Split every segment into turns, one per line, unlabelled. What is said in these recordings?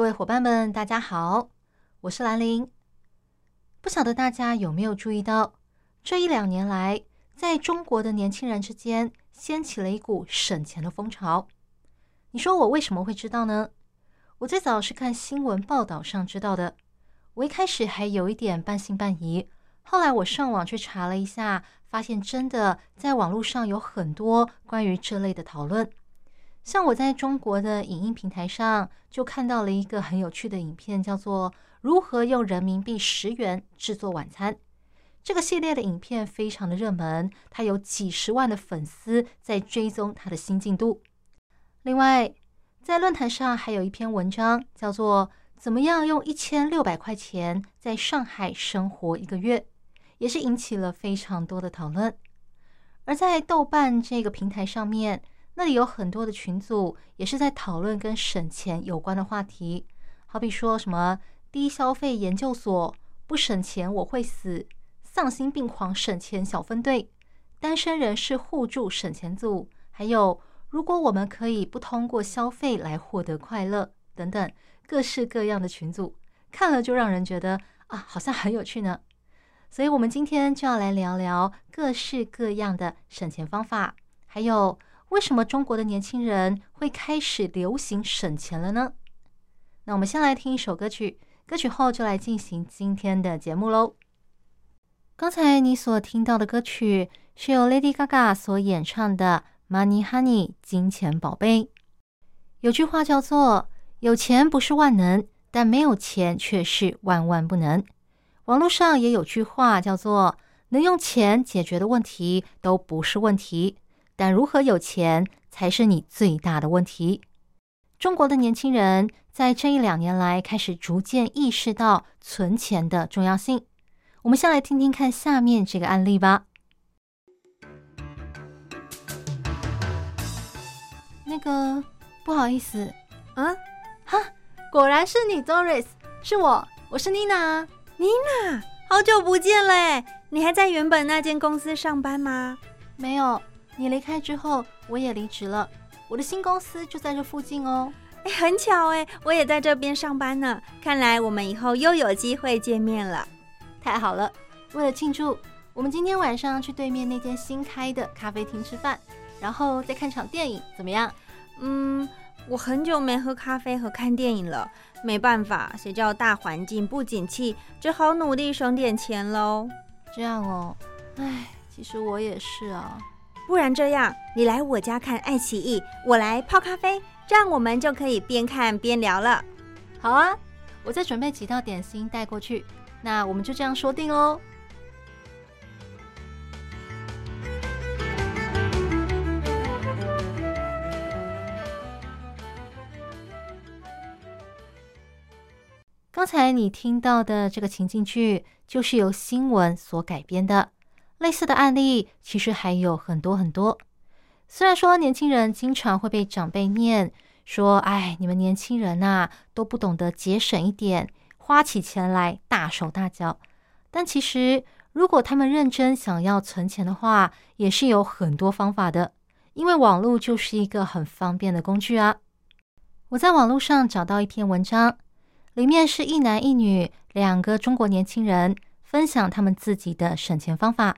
各位伙伴们，大家好，我是兰陵。不晓得大家有没有注意到，这一两年来，在中国的年轻人之间。掀起了一股省钱的风潮。你说我为什么会知道呢？我最早是看新闻报道上知道的。我一开始还有一点半信半疑，后来我上网去查了一下，发现真的在网络上有很多关于这类的讨论。像我在中国的影音平台上就看到了一个很有趣的影片，叫做《如何用人民币十元制作晚餐》。这个系列的影片非常的热门，它有几十万的粉丝在追踪它的新进度。另外，在论坛上还有一篇文章，叫做“怎么样用一千六百块钱在上海生活一个月”，也是引起了非常多的讨论。而在豆瓣这个平台上面，那里有很多的群组，也是在讨论跟省钱有关的话题，好比说什么低消费研究所，不省钱我会死。丧心病狂省钱小分队、单身人士互助省钱组，还有如果我们可以不通过消费来获得快乐等等各式各样的群组，看了就让人觉得啊，好像很有趣呢。所以，我们今天就要来聊聊各式各样的省钱方法，还有为什么中国的年轻人会开始流行省钱了呢？那我们先来听一首歌曲，歌曲后就来进行今天的节目喽。刚才你所听到的歌曲是由 Lady Gaga 所演唱的《Money Honey》金钱宝贝。有句话叫做“有钱不是万能，但没有钱却是万万不能”。网络上也有句话叫做“能用钱解决的问题都不是问题，但如何有钱才是你最大的问题”。中国的年轻人在这一两年来开始逐渐意识到存钱的重要性。我们先来听听看下面这个案例吧。那个不好意思，
啊，哈，果然是你，Doris，是我，我是 Nina，Nina，好久不见嘞！你还在原本那间公司上班吗？
没有，你离开之后，我也离职了。我的新公司就在这附近哦。
哎，很巧哎，我也在这边上班呢。看来我们以后又有机会见面了。
太好了！为了庆祝，我们今天晚上去对面那间新开的咖啡厅吃饭，然后再看场电影，怎么样？
嗯，我很久没喝咖啡和看电影了，没办法，谁叫大环境不景气，只好努力省点钱喽。
这样哦，唉，其实我也是啊。
不然这样，你来我家看爱奇艺，我来泡咖啡，这样我们就可以边看边聊了。
好啊，我再准备几道点心带过去。那我们就这样说定喽。刚才你听到的这个情境剧，就是由新闻所改编的。类似的案例其实还有很多很多。虽然说年轻人经常会被长辈念说：“哎，你们年轻人呐，都不懂得节省一点。”花起钱来大手大脚，但其实如果他们认真想要存钱的话，也是有很多方法的。因为网络就是一个很方便的工具啊！我在网络上找到一篇文章，里面是一男一女两个中国年轻人分享他们自己的省钱方法。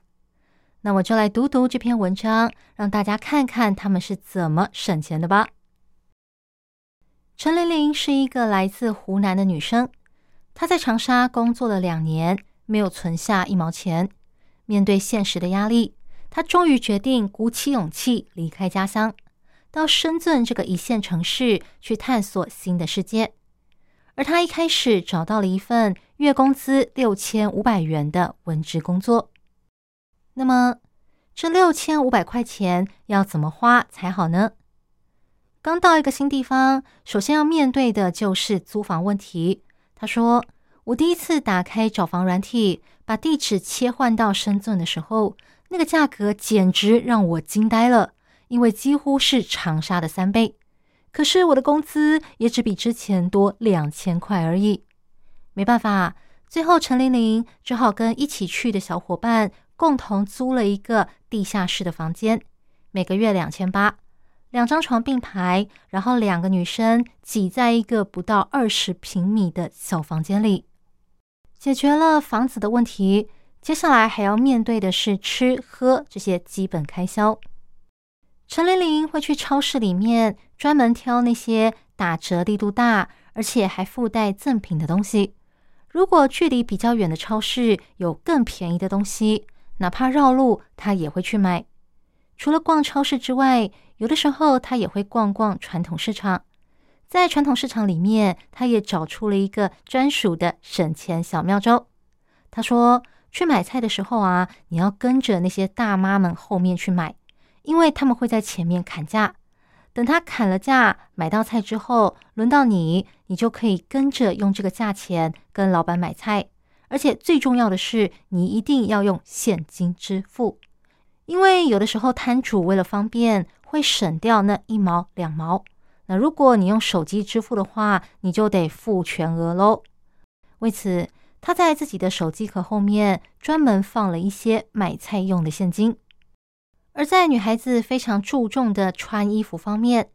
那我就来读读这篇文章，让大家看看他们是怎么省钱的吧。陈玲玲是一个来自湖南的女生。她在长沙工作了两年，没有存下一毛钱。面对现实的压力，她终于决定鼓起勇气离开家乡，到深圳这个一线城市去探索新的世界。而她一开始找到了一份月工资六千五百元的文职工作。那么，这六千五百块钱要怎么花才好呢？刚到一个新地方，首先要面对的就是租房问题。他说：“我第一次打开找房软体，把地址切换到深圳的时候，那个价格简直让我惊呆了，因为几乎是长沙的三倍。可是我的工资也只比之前多两千块而已。没办法，最后陈玲玲只好跟一起去的小伙伴共同租了一个地下室的房间，每个月两千八。”两张床并排，然后两个女生挤在一个不到二十平米的小房间里，解决了房子的问题。接下来还要面对的是吃喝这些基本开销。陈玲玲会去超市里面专门挑那些打折力度大，而且还附带赠品的东西。如果距离比较远的超市有更便宜的东西，哪怕绕路，他也会去买。除了逛超市之外，有的时候他也会逛逛传统市场。在传统市场里面，他也找出了一个专属的省钱小妙招。他说：“去买菜的时候啊，你要跟着那些大妈们后面去买，因为他们会在前面砍价。等他砍了价，买到菜之后，轮到你，你就可以跟着用这个价钱跟老板买菜。而且最重要的是，你一定要用现金支付。”因为有的时候摊主为了方便，会省掉那一毛两毛。那如果你用手机支付的话，你就得付全额喽。为此，他在自己的手机壳后面专门放了一些买菜用的现金。而在女孩子非常注重的穿衣服方面，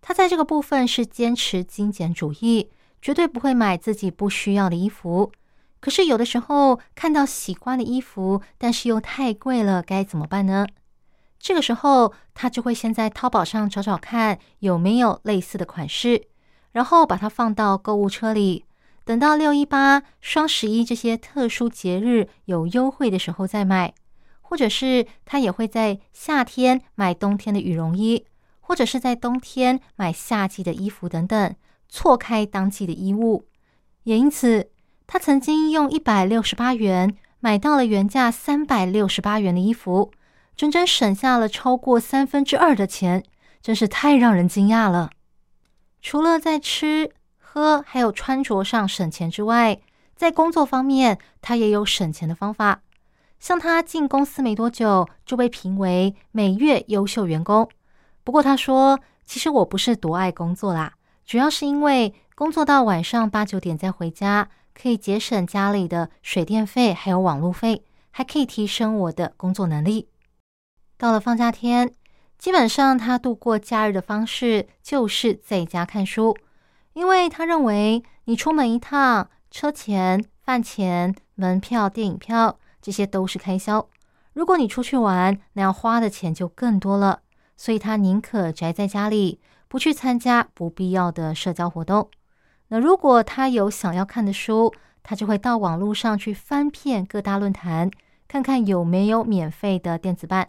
她在这个部分是坚持精简主义，绝对不会买自己不需要的衣服。可是有的时候看到喜欢的衣服，但是又太贵了，该怎么办呢？这个时候，他就会先在淘宝上找找看有没有类似的款式，然后把它放到购物车里，等到六一八、双十一这些特殊节日有优惠的时候再买。或者是他也会在夏天买冬天的羽绒衣，或者是在冬天买夏季的衣服等等，错开当季的衣物，也因此。他曾经用一百六十八元买到了原价三百六十八元的衣服，整整省下了超过三分之二的钱，真是太让人惊讶了。除了在吃喝还有穿着上省钱之外，在工作方面，他也有省钱的方法。像他进公司没多久就被评为每月优秀员工。不过他说：“其实我不是多爱工作啦，主要是因为工作到晚上八九点再回家。”可以节省家里的水电费，还有网络费，还可以提升我的工作能力。到了放假天，基本上他度过假日的方式就是在家看书，因为他认为你出门一趟，车钱、饭钱、门票、电影票这些都是开销。如果你出去玩，那要花的钱就更多了，所以他宁可宅在家里，不去参加不必要的社交活动。那如果他有想要看的书，他就会到网络上去翻遍各大论坛，看看有没有免费的电子版。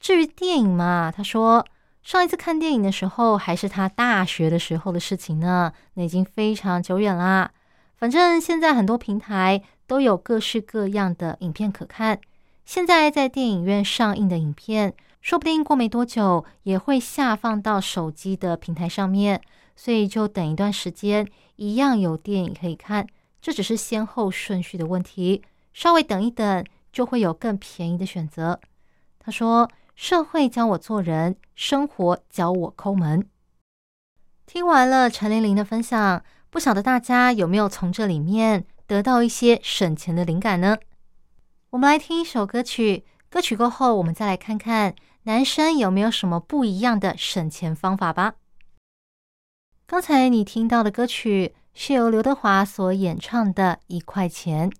至于电影嘛，他说上一次看电影的时候还是他大学的时候的事情呢，那已经非常久远啦。反正现在很多平台都有各式各样的影片可看，现在在电影院上映的影片，说不定过没多久也会下放到手机的平台上面。所以就等一段时间，一样有电影可以看。这只是先后顺序的问题，稍微等一等，就会有更便宜的选择。他说：“社会教我做人，生活教我抠门。”听完了陈玲玲的分享，不晓得大家有没有从这里面得到一些省钱的灵感呢？我们来听一首歌曲，歌曲过后，我们再来看看男生有没有什么不一样的省钱方法吧。刚才你听到的歌曲是由刘德华所演唱的《一块钱》。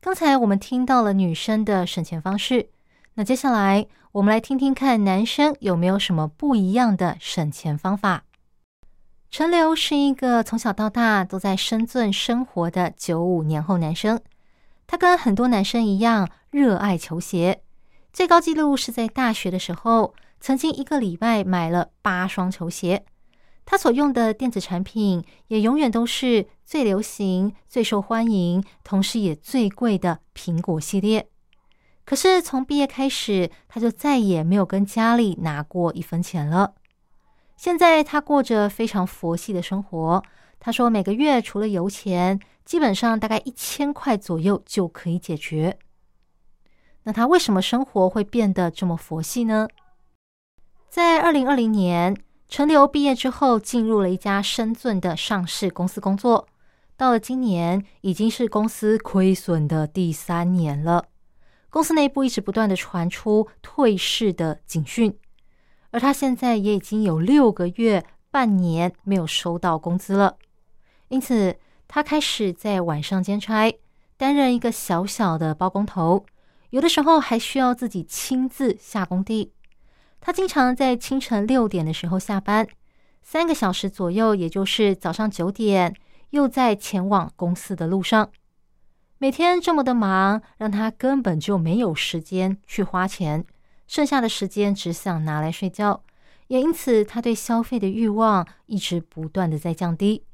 刚才我们听到了女生的省钱方式，那接下来我们来听听看男生有没有什么不一样的省钱方法。陈流是一个从小到大都在深圳生活的九五年后男生，他跟很多男生一样热爱球鞋，最高纪录是在大学的时候，曾经一个礼拜买了八双球鞋。他所用的电子产品也永远都是最流行、最受欢迎，同时也最贵的苹果系列。可是从毕业开始，他就再也没有跟家里拿过一分钱了。现在他过着非常佛系的生活。他说，每个月除了油钱，基本上大概一千块左右就可以解决。那他为什么生活会变得这么佛系呢？在二零二零年，陈流毕业之后，进入了一家深圳的上市公司工作。到了今年，已经是公司亏损的第三年了。公司内部一直不断的传出退市的警讯，而他现在也已经有六个月、半年没有收到工资了。因此，他开始在晚上兼差，担任一个小小的包工头，有的时候还需要自己亲自下工地。他经常在清晨六点的时候下班，三个小时左右，也就是早上九点。又在前往公司的路上，每天这么的忙，让他根本就没有时间去花钱，剩下的时间只想拿来睡觉。也因此，他对消费的欲望一直不断的在降低。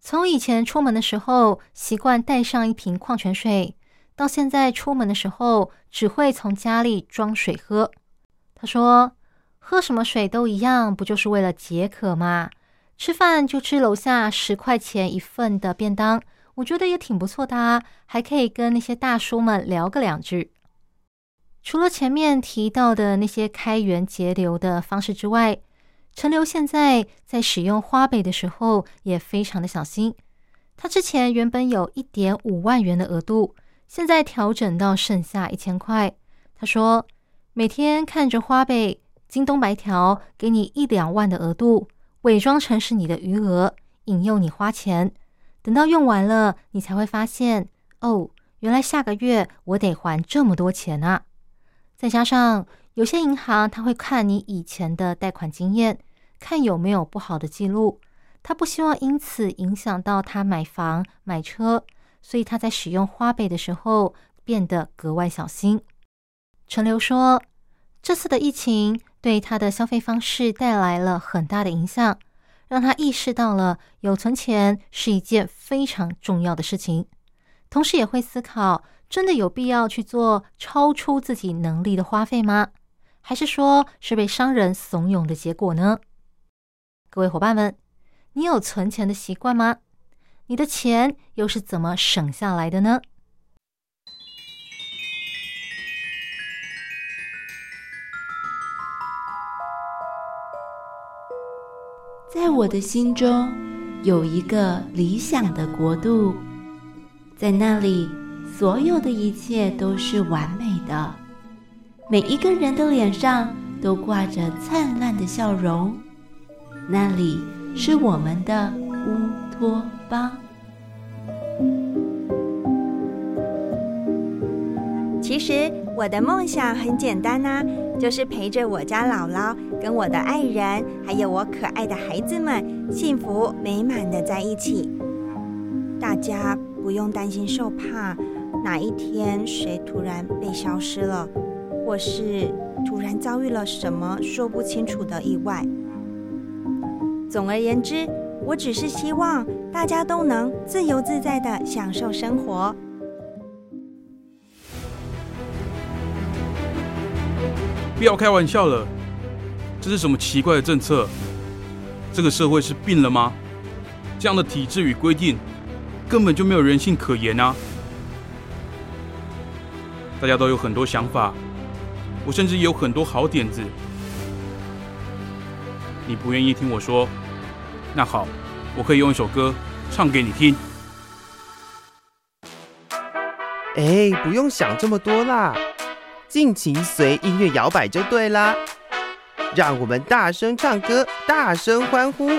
从以前出门的时候习惯带上一瓶矿泉水，到现在出门的时候只会从家里装水喝。他说：“喝什么水都一样，不就是为了解渴吗？”吃饭就吃楼下十块钱一份的便当，我觉得也挺不错的啊，还可以跟那些大叔们聊个两句。除了前面提到的那些开源节流的方式之外，陈流现在在使用花呗的时候也非常的小心。他之前原本有一点五万元的额度，现在调整到剩下一千块。他说，每天看着花呗、京东白条给你一两万的额度。伪装成是你的余额，引诱你花钱，等到用完了，你才会发现，哦，原来下个月我得还这么多钱啊！再加上有些银行他会看你以前的贷款经验，看有没有不好的记录，他不希望因此影响到他买房买车，所以他在使用花呗的时候变得格外小心。陈流说，这次的疫情。对他的消费方式带来了很大的影响，让他意识到了有存钱是一件非常重要的事情。同时，也会思考：真的有必要去做超出自己能力的花费吗？还是说是被商人怂恿的结果呢？各位伙伴们，你有存钱的习惯吗？你的钱又是怎么省下来的呢？
在我的心中有一个理想的国度，在那里，所有的一切都是完美的，每一个人的脸上都挂着灿烂的笑容。那里是我们的乌托邦。
其实我的梦想很简单呐，就是陪着我家姥姥。跟我的爱人，还有我可爱的孩子们，幸福美满的在一起。大家不用担心受怕，哪一天谁突然被消失了，或是突然遭遇了什么说不清楚的意外。总而言之，我只是希望大家都能自由自在的享受生活。
不要开玩笑了。这是什么奇怪的政策？这个社会是病了吗？这样的体制与规定根本就没有人性可言啊！大家都有很多想法，我甚至有很多好点子。你不愿意听我说？那好，我可以用一首歌唱给你听。
哎，不用想这么多啦，尽情随音乐摇摆就对啦。让我们大声唱歌，大声欢呼！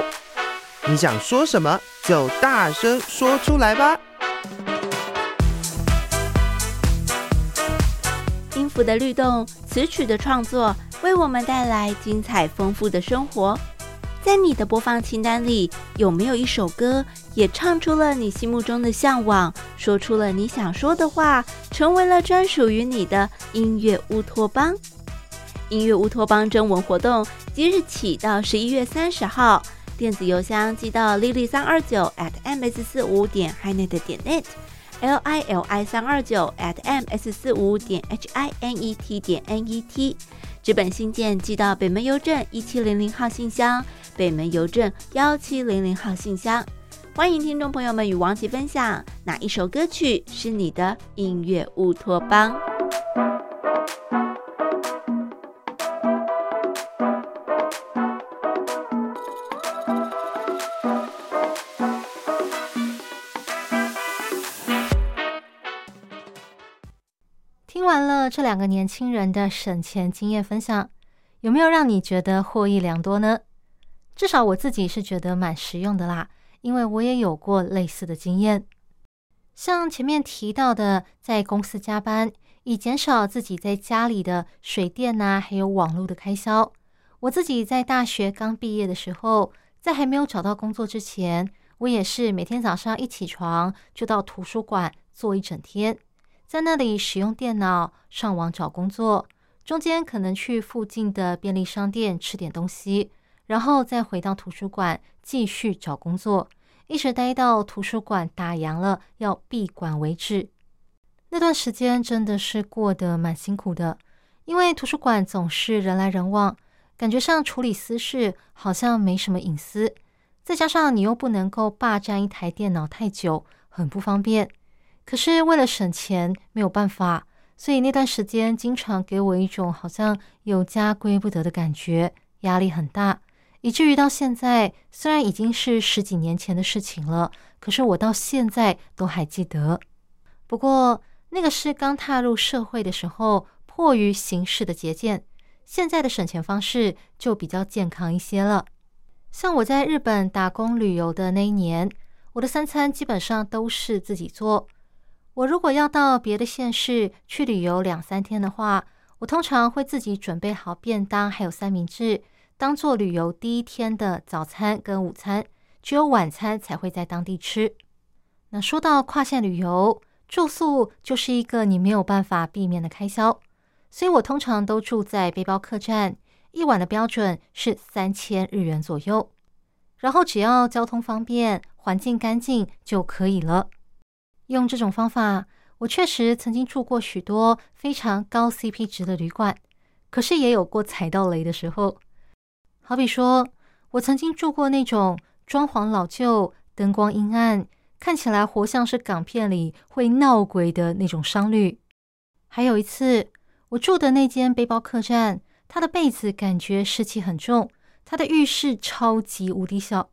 你想说什么就大声说出来吧。
音符的律动，词曲的创作，为我们带来精彩丰富的生活。在你的播放清单里，有没有一首歌也唱出了你心目中的向往，说出了你想说的话，成为了专属于你的音乐乌托邦？音乐乌托邦征文活动即日起到十一月三十号，电子邮箱寄到 lily 三二九 at ms 四五点 hinet 点 net，l i l i 三二九 at ms 四五点 h i n e t 点 n e t。纸本信件寄到北门邮政一七零零号信箱，北门邮政幺七零零号信箱。欢迎听众朋友们与王琦分享哪一首歌曲是你的音乐乌托邦。
听完了这两个年轻人的省钱经验分享，有没有让你觉得获益良多呢？至少我自己是觉得蛮实用的啦，因为我也有过类似的经验。像前面提到的，在公司加班，以减少自己在家里的水电呐，还有网络的开销。我自己在大学刚毕业的时候，在还没有找到工作之前，我也是每天早上一起床就到图书馆坐一整天。在那里使用电脑上网找工作，中间可能去附近的便利商店吃点东西，然后再回到图书馆继续找工作，一直待到图书馆打烊了要闭馆为止。那段时间真的是过得蛮辛苦的，因为图书馆总是人来人往，感觉上处理私事好像没什么隐私，再加上你又不能够霸占一台电脑太久，很不方便。可是为了省钱，没有办法，所以那段时间经常给我一种好像有家归不得的感觉，压力很大，以至于到现在，虽然已经是十几年前的事情了，可是我到现在都还记得。不过那个是刚踏入社会的时候，迫于形势的节俭，现在的省钱方式就比较健康一些了。像我在日本打工旅游的那一年，我的三餐基本上都是自己做。我如果要到别的县市去旅游两三天的话，我通常会自己准备好便当，还有三明治，当做旅游第一天的早餐跟午餐，只有晚餐才会在当地吃。那说到跨县旅游，住宿就是一个你没有办法避免的开销，所以我通常都住在背包客栈，一晚的标准是三千日元左右，然后只要交通方便、环境干净就可以了。用这种方法，我确实曾经住过许多非常高 CP 值的旅馆，可是也有过踩到雷的时候。好比说，我曾经住过那种装潢老旧、灯光阴暗、看起来活像是港片里会闹鬼的那种商旅。还有一次，我住的那间背包客栈，它的被子感觉湿气很重，它的浴室超级无敌小。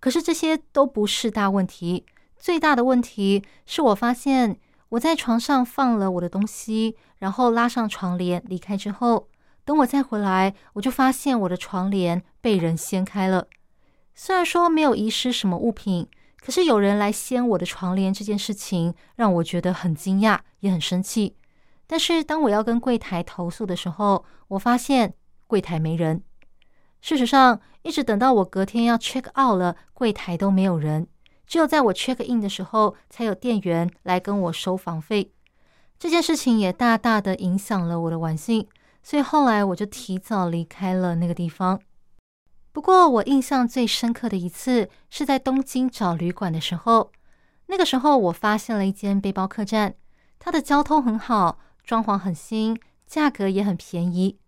可是这些都不是大问题。最大的问题是我发现我在床上放了我的东西，然后拉上床帘离开之后，等我再回来，我就发现我的床帘被人掀开了。虽然说没有遗失什么物品，可是有人来掀我的床帘这件事情让我觉得很惊讶，也很生气。但是当我要跟柜台投诉的时候，我发现柜台没人。事实上，一直等到我隔天要 check out 了，柜台都没有人。只有在我 check in 的时候，才有店员来跟我收房费。这件事情也大大的影响了我的玩性，所以后来我就提早离开了那个地方。不过我印象最深刻的一次是在东京找旅馆的时候，那个时候我发现了一间背包客栈，它的交通很好，装潢很新，价格也很便宜。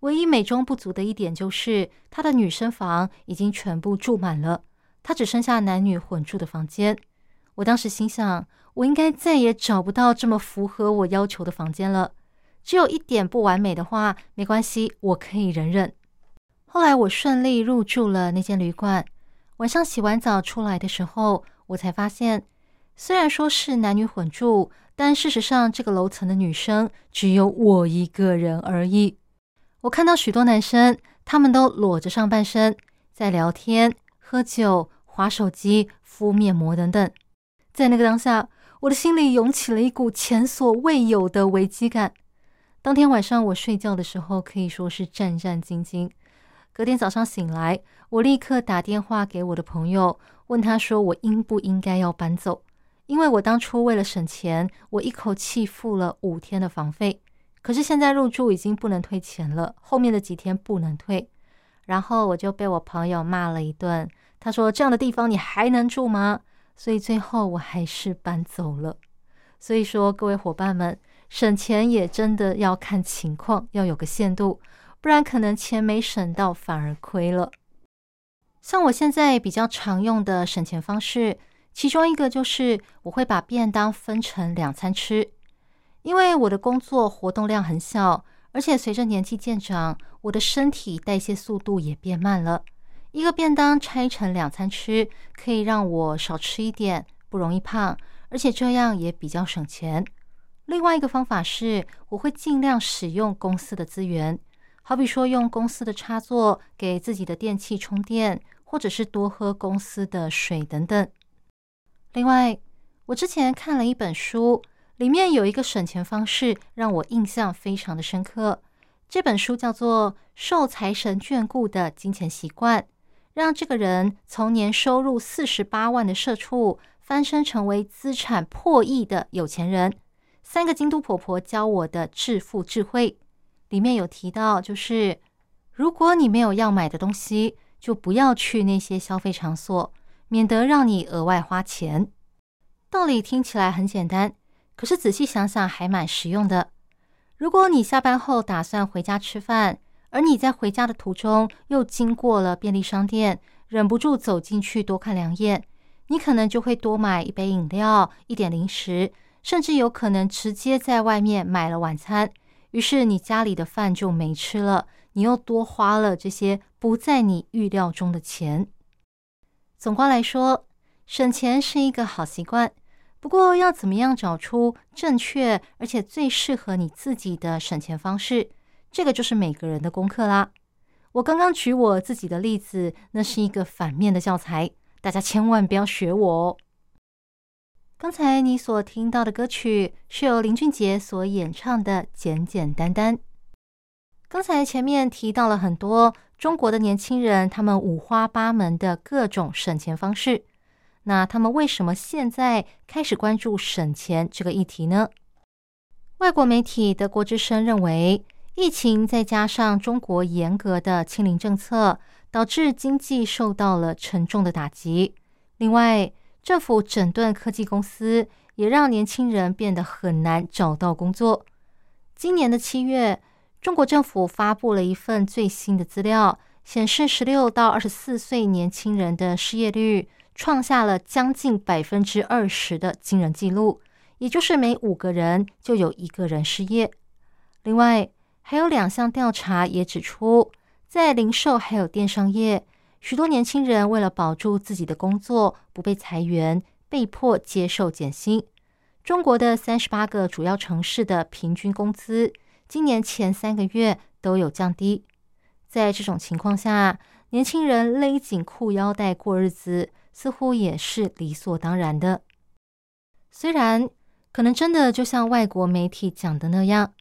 唯一美中不足的一点就是，它的女生房已经全部住满了。他只剩下男女混住的房间。我当时心想，我应该再也找不到这么符合我要求的房间了。只有一点不完美的话，没关系，我可以忍忍。后来我顺利入住了那间旅馆。晚上洗完澡出来的时候，我才发现，虽然说是男女混住，但事实上这个楼层的女生只有我一个人而已。我看到许多男生，他们都裸着上半身在聊天。喝酒、划手机、敷面膜等等，在那个当下，我的心里涌起了一股前所未有的危机感。当天晚上我睡觉的时候，可以说是战战兢兢。隔天早上醒来，我立刻打电话给我的朋友，问他说我应不应该要搬走？因为我当初为了省钱，我一口气付了五天的房费，可是现在入住已经不能退钱了，后面的几天不能退。然后我就被我朋友骂了一顿。他说：“这样的地方你还能住吗？”所以最后我还是搬走了。所以说，各位伙伴们，省钱也真的要看情况，要有个限度，不然可能钱没省到，反而亏了。像我现在比较常用的省钱方式，其中一个就是我会把便当分成两餐吃，因为我的工作活动量很小，而且随着年纪渐长，我的身体代谢速度也变慢了。一个便当拆成两餐吃，可以让我少吃一点，不容易胖，而且这样也比较省钱。另外一个方法是，我会尽量使用公司的资源，好比说用公司的插座给自己的电器充电。或者是多喝公司的水等等。另外，我之前看了一本书，里面有一个省钱方式让我印象非常的深刻。这本书叫做《受财神眷顾的金钱习惯》，让这个人从年收入四十八万的社畜翻身成为资产破亿的有钱人。三个京都婆婆教我的致富智慧，里面有提到，就是如果你没有要买的东西。就不要去那些消费场所，免得让你额外花钱。道理听起来很简单，可是仔细想想还蛮实用的。如果你下班后打算回家吃饭，而你在回家的途中又经过了便利商店，忍不住走进去多看两眼，你可能就会多买一杯饮料、一点零食，甚至有可能直接在外面买了晚餐。于是你家里的饭就没吃了。你又多花了这些不在你预料中的钱。总括来说，省钱是一个好习惯，不过要怎么样找出正确而且最适合你自己的省钱方式，这个就是每个人的功课啦。我刚刚举我自己的例子，那是一个反面的教材，大家千万不要学我哦。刚才你所听到的歌曲是由林俊杰所演唱的《简简单单》。刚才前面提到了很多中国的年轻人，他们五花八门的各种省钱方式。那他们为什么现在开始关注省钱这个议题呢？外国媒体德国之声认为，疫情再加上中国严格的清零政策，导致经济受到了沉重的打击。另外，政府整顿科技公司，也让年轻人变得很难找到工作。今年的七月。中国政府发布了一份最新的资料，显示十六到二十四岁年轻人的失业率创下了将近百分之二十的惊人纪录，也就是每五个人就有一个人失业。另外，还有两项调查也指出，在零售还有电商业，许多年轻人为了保住自己的工作，不被裁员，被迫接受减薪。中国的三十八个主要城市的平均工资。今年前三个月都有降低，在这种情况下，年轻人勒紧裤腰带过日子，似乎也是理所当然的。虽然可能真的就像外国媒体讲的那样，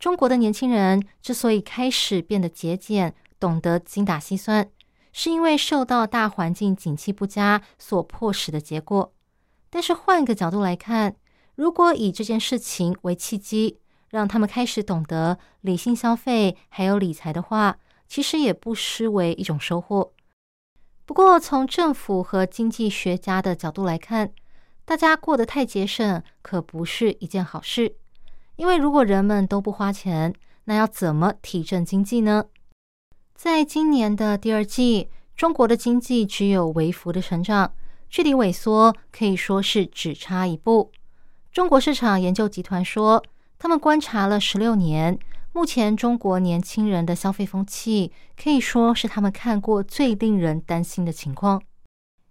中国的年轻人之所以开始变得节俭，懂得精打细算，是因为受到大环境景气不佳所迫使的结果。但是换个角度来看，如果以这件事情为契机，让他们开始懂得理性消费，还有理财的话，其实也不失为一种收获。不过，从政府和经济学家的角度来看，大家过得太节省可不是一件好事。因为如果人们都不花钱，那要怎么提振经济呢？在今年的第二季，中国的经济只有微幅的成长，距离萎缩可以说是只差一步。中国市场研究集团说。他们观察了十六年，目前中国年轻人的消费风气可以说是他们看过最令人担心的情况。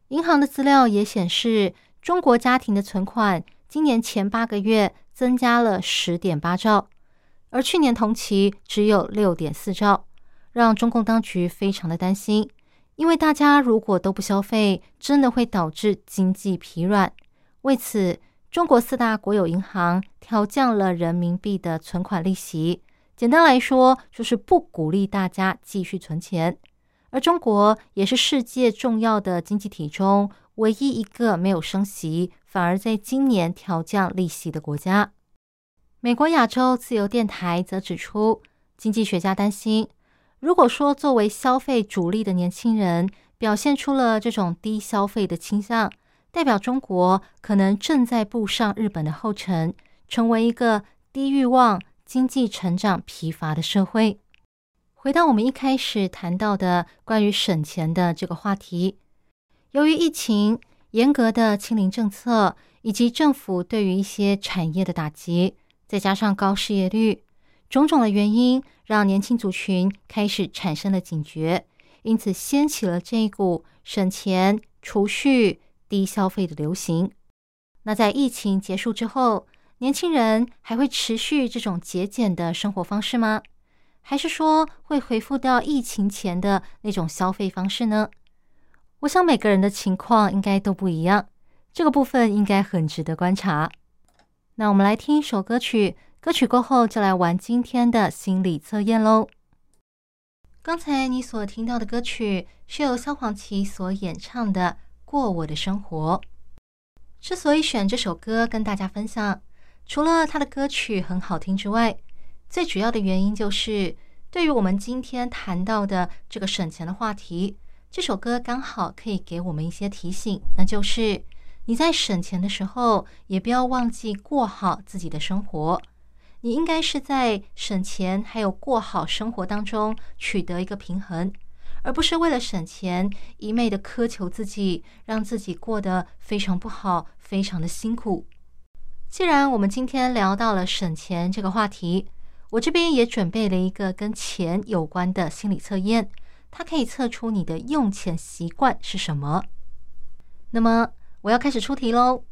银行的资料也显示，中国家庭的存款今年前八个月增加了十点八兆，而去年同期只有六点四兆，让中共当局非常的担心。因为大家如果都不消费，真的会导致经济疲软。为此，中国四大国有银行调降了人民币的存款利息，简单来说就是不鼓励大家继续存钱。而中国也是世界重要的经济体中唯一一个没有升息，反而在今年调降利息的国家。美国亚洲自由电台则指出，经济学家担心，如果说作为消费主力的年轻人表现出了这种低消费的倾向。代表中国可能正在步上日本的后尘，成为一个低欲望、经济成长疲乏的社会。回到我们一开始谈到的关于省钱的这个话题，由于疫情、严格的清零政策以及政府对于一些产业的打击，再加上高失业率，种种的原因，让年轻族群开始产生了警觉，因此掀起了这一股省钱、储蓄、低消费的流行。那在疫情结束之后，年轻人还会持续这种节俭的生活方式吗？还是说会恢复到疫情前的那种消费方式呢？我想每个人的情况应该都不一样，这个部分应该很值得观察。那我们来听一首歌曲，歌曲过后就来玩今天的心理测验喽。刚才你所听到的歌曲是由萧煌奇所演唱的《过我的生活》。之所以选这首歌跟大家分享，除了他的歌曲很好听之外，最主要的原因就是，对于我们今天谈到的这个省钱的话题，这首歌刚好可以给我们一些提醒，那就是你在省钱的时候，也不要忘记过好自己的生活。你应该是在省钱还有过好生活当中取得一个平衡，而不是为了省钱一昧的苛求自己，让自己过得非常不好，非常的辛苦。既然我们今天聊到了省钱这个话题，我这边也准备了一个跟钱有关的心理测验，它可以测出你的用钱习惯是什么。那么我要开始出题喽。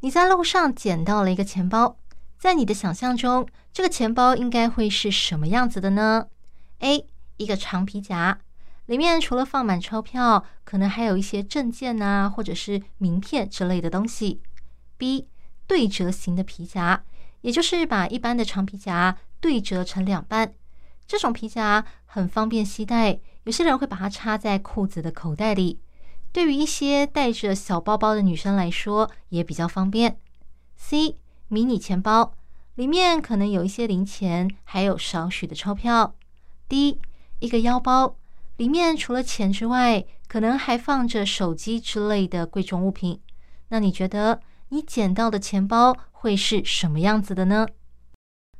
你在路上捡到了一个钱包，在你的想象中，这个钱包应该会是什么样子的呢？A. 一个长皮夹，里面除了放满钞票，可能还有一些证件啊，或者是名片之类的东西。B. 对折型的皮夹，也就是把一般的长皮夹。对折成两半，这种皮夹很方便携带，有些人会把它插在裤子的口袋里。对于一些带着小包包的女生来说，也比较方便。C 迷你钱包里面可能有一些零钱，还有少许的钞票。D 一个腰包里面除了钱之外，可能还放着手机之类的贵重物品。那你觉得你捡到的钱包会是什么样子的呢？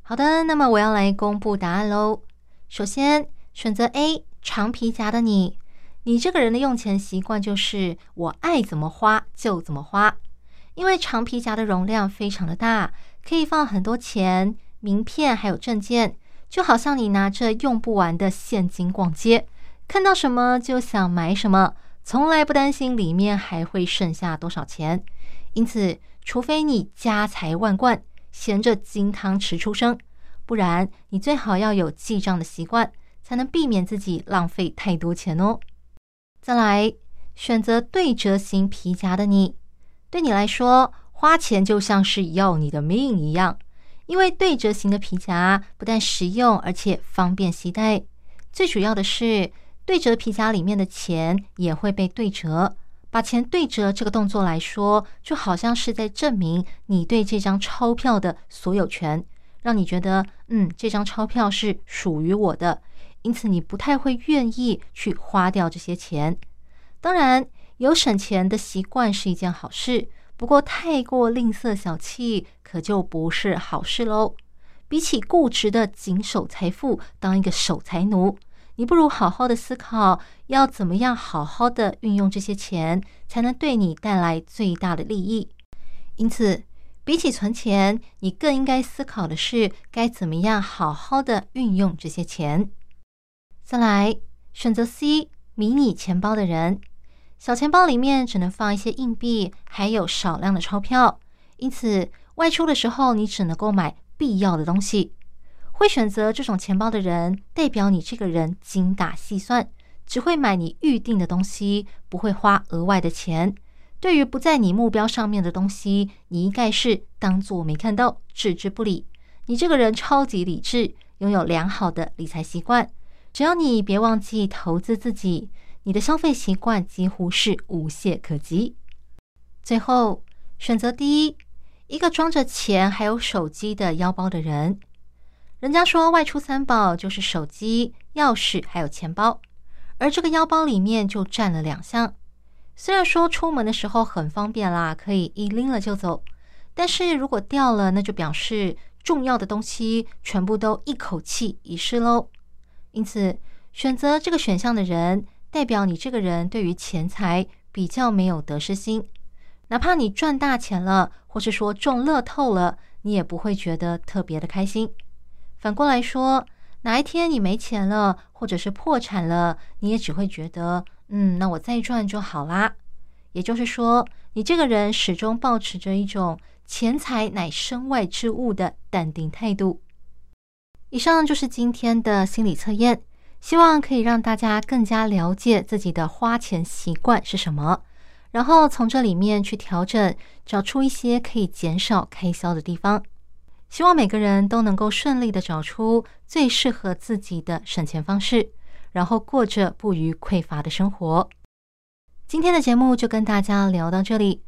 好的，那么我要来公布答案喽。首先，选择 A 长皮夹的你，你这个人的用钱习惯就是我爱怎么花就怎么花，因为长皮夹的容量非常的大，可以放很多钱、名片还有证件，就好像你拿着用不完的现金逛街，看到什么就想买什么，从来不担心里面还会剩下多少钱。因此，除非你家财万贯。衔着金汤匙出生，不然你最好要有记账的习惯，才能避免自己浪费太多钱哦。再来，选择对折型皮夹的你，对你来说花钱就像是要你的命一样，因为对折型的皮夹不但实用，而且方便携带。最主要的是，对折皮夹里面的钱也会被对折。把钱对折这个动作来说，就好像是在证明你对这张钞票的所有权，让你觉得，嗯，这张钞票是属于我的，因此你不太会愿意去花掉这些钱。当然，有省钱的习惯是一件好事，不过太过吝啬小气，可就不是好事喽。比起固执的紧守财富，当一个守财奴。你不如好好的思考，要怎么样好好的运用这些钱，才能对你带来最大的利益。因此，比起存钱，你更应该思考的是该怎么样好好的运用这些钱。再来，选择 C 迷你钱包的人，小钱包里面只能放一些硬币，还有少量的钞票，因此外出的时候你只能够买必要的东西。会选择这种钱包的人，代表你这个人精打细算，只会买你预定的东西，不会花额外的钱。对于不在你目标上面的东西，你应该是当做没看到，置之不理。你这个人超级理智，拥有良好的理财习惯。只要你别忘记投资自己，你的消费习惯几乎是无懈可击。最后选择第一，一个装着钱还有手机的腰包的人。人家说外出三宝就是手机、钥匙还有钱包，而这个腰包里面就占了两项。虽然说出门的时候很方便啦，可以一拎了就走，但是如果掉了，那就表示重要的东西全部都一口气遗失喽。因此，选择这个选项的人，代表你这个人对于钱财比较没有得失心。哪怕你赚大钱了，或是说中乐透了，你也不会觉得特别的开心。反过来说，哪一天你没钱了，或者是破产了，你也只会觉得，嗯，那我再赚就好啦。也就是说，你这个人始终保持着一种钱财乃身外之物的淡定态度。以上就是今天的心理测验，希望可以让大家更加了解自己的花钱习惯是什么，然后从这里面去调整，找出一些可以减少开销的地方。希望每个人都能够顺利的找出最适合自己的省钱方式，然后过着不虞匮乏的生活。今天的节目就跟大家聊到这里。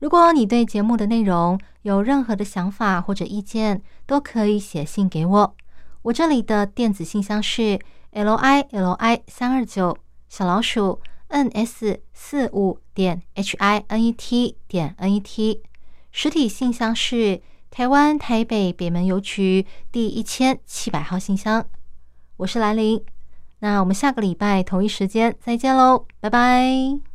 如果你对节目的内容有任何的想法或者意见，都可以写信给我。我这里的电子信箱是 l i l i 三二九小老鼠 n s 四五点 h i n e t 点 n e t，实体信箱是。台湾台北北门邮局第一千七百号信箱，我是兰陵。那我们下个礼拜同一时间再见喽，拜拜。